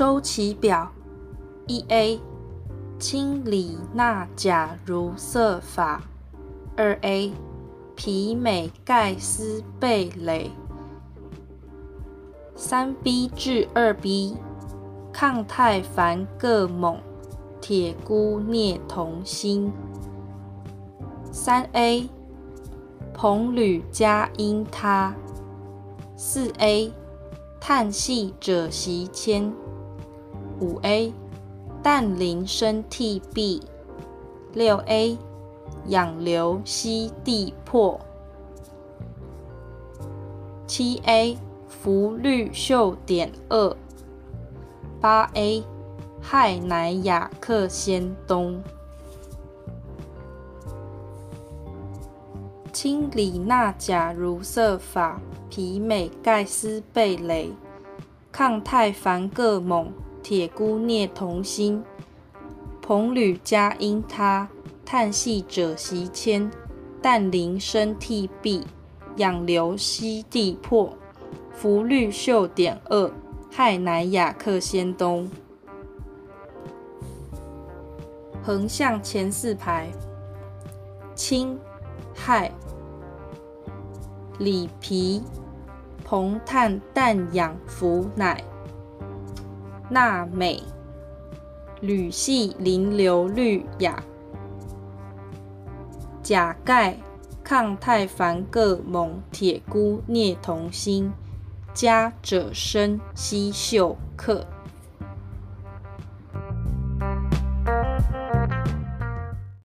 周期表：一 A，清理钠钾如色法。二 A，皮美盖锶钡蕾。三 B 至二 B，抗肽凡铬锰铁钴镍铜锌；三 A，硼铝加铟铊；四 A，碳硒锗锡铅。五 a 氮磷砷替壁六 a 氧硫析地破七 a 氟氯溴碘二八 a 亥乃亚克仙东氢锂钠钾如色法皮美盖斯贝雷，抗肽防个锰。铁姑镍铜锌，硼铝加铟铊，碳系锗锡铅，氮磷砷锑铋，氧硫硒碲钋，氟氯溴碘二、氦氖氩氪仙氡。横向前四排：氢、氦、锂、铍、硼、碳、氮、氧、氟、氖。钠镁铝系磷硫氯氩，钾钙抗钛钒铬锰铁钴镍铜锌加锗砷锡溴氪。